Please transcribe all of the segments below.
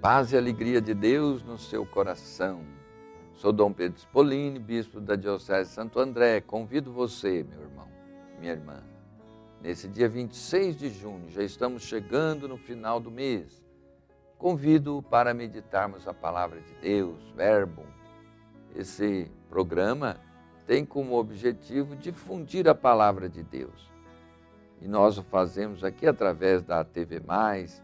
Paz e alegria de Deus no seu coração. Sou Dom Pedro Spolini, bispo da Diocese de Santo André. Convido você, meu irmão, minha irmã, nesse dia 26 de junho, já estamos chegando no final do mês. Convido para meditarmos a palavra de Deus, Verbo. Esse programa tem como objetivo difundir a palavra de Deus. E nós o fazemos aqui através da TV Mais,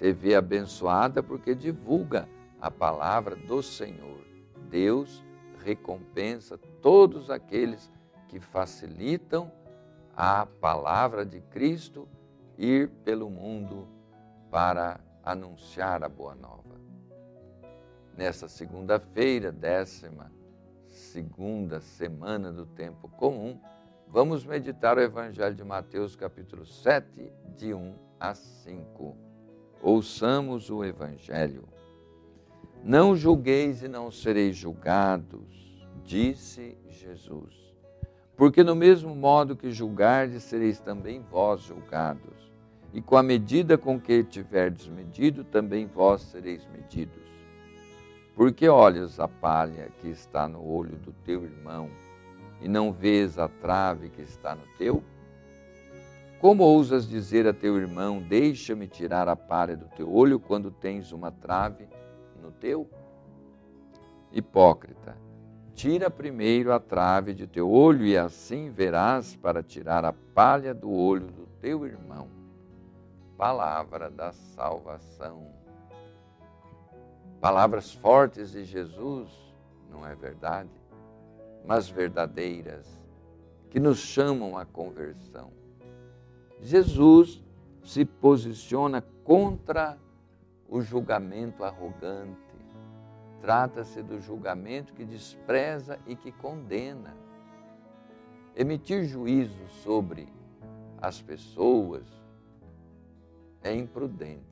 TV abençoada porque divulga a palavra do Senhor. Deus recompensa todos aqueles que facilitam a palavra de Cristo ir pelo mundo para anunciar a boa nova. Nessa segunda-feira, décima segunda semana do tempo comum, vamos meditar o Evangelho de Mateus, capítulo 7, de 1 a 5. Ouçamos o Evangelho. Não julgueis e não sereis julgados, disse Jesus. Porque no mesmo modo que julgardes, sereis também vós julgados. E com a medida com que tiverdes medido, também vós sereis medidos. Porque olhas a palha que está no olho do teu irmão, e não vês a trave que está no teu? Como ousas dizer a teu irmão: Deixa-me tirar a palha do teu olho quando tens uma trave no teu? Hipócrita, tira primeiro a trave de teu olho e assim verás para tirar a palha do olho do teu irmão. Palavra da salvação. Palavras fortes de Jesus, não é verdade? Mas verdadeiras, que nos chamam à conversão Jesus se posiciona contra o julgamento arrogante. Trata-se do julgamento que despreza e que condena. Emitir juízo sobre as pessoas é imprudente.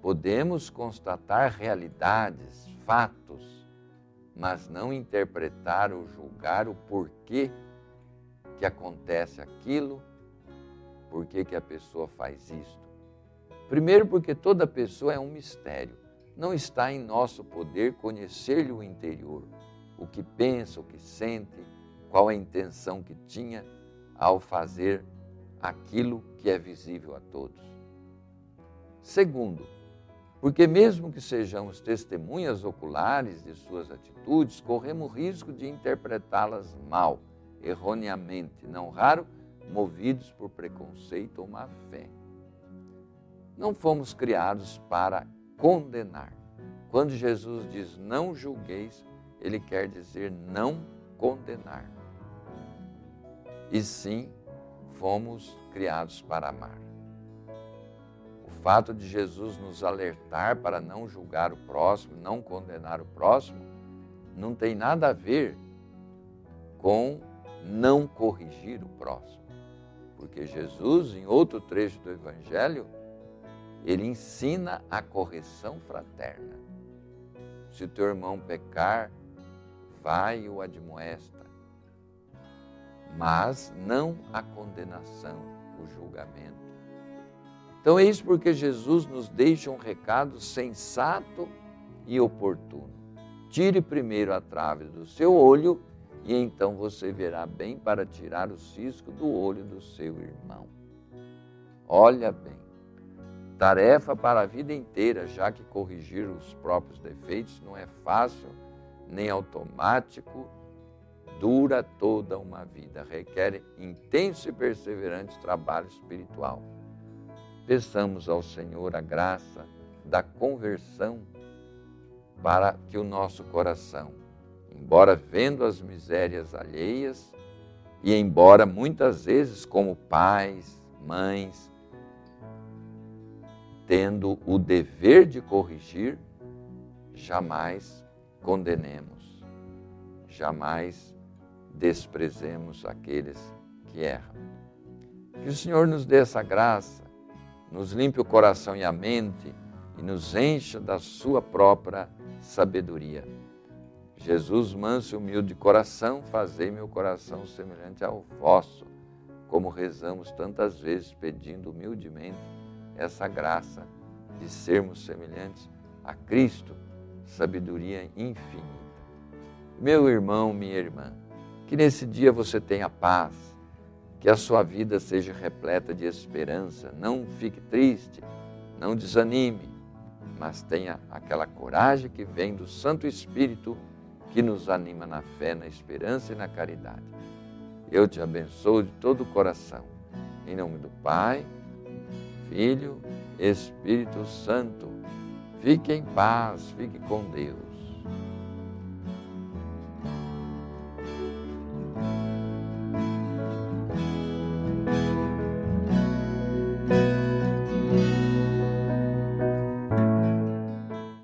Podemos constatar realidades, fatos, mas não interpretar ou julgar o porquê que acontece aquilo por que, que a pessoa faz isto? Primeiro, porque toda pessoa é um mistério. Não está em nosso poder conhecer-lhe o interior, o que pensa, o que sente, qual a intenção que tinha ao fazer aquilo que é visível a todos. Segundo, porque mesmo que sejamos testemunhas oculares de suas atitudes, corremos risco de interpretá-las mal, erroneamente, não raro movidos por preconceito ou má fé. Não fomos criados para condenar. Quando Jesus diz não julgueis, ele quer dizer não condenar. E sim, fomos criados para amar. O fato de Jesus nos alertar para não julgar o próximo, não condenar o próximo, não tem nada a ver com não corrigir o próximo. Porque Jesus, em outro trecho do Evangelho, ele ensina a correção fraterna. Se teu irmão pecar, vai e o admoesta. Mas não a condenação, o julgamento. Então é isso porque Jesus nos deixa um recado sensato e oportuno. Tire primeiro a trave do seu olho e então você verá bem para tirar o cisco do olho do seu irmão. Olha bem, tarefa para a vida inteira, já que corrigir os próprios defeitos não é fácil nem automático, dura toda uma vida, requer intenso e perseverante trabalho espiritual. Peçamos ao Senhor a graça da conversão para que o nosso coração embora vendo as misérias alheias e embora muitas vezes como pais, mães, tendo o dever de corrigir, jamais condenemos, jamais desprezemos aqueles que erram. Que o Senhor nos dê essa graça, nos limpe o coração e a mente e nos encha da sua própria sabedoria Jesus, manso e humilde de coração, fazei meu coração semelhante ao vosso, como rezamos tantas vezes pedindo humildemente essa graça de sermos semelhantes a Cristo, sabedoria infinita. Meu irmão, minha irmã, que nesse dia você tenha paz, que a sua vida seja repleta de esperança, não fique triste, não desanime, mas tenha aquela coragem que vem do Santo Espírito que nos anima na fé, na esperança e na caridade. Eu te abençoo de todo o coração. Em nome do Pai, Filho, Espírito Santo. Fique em paz, fique com Deus.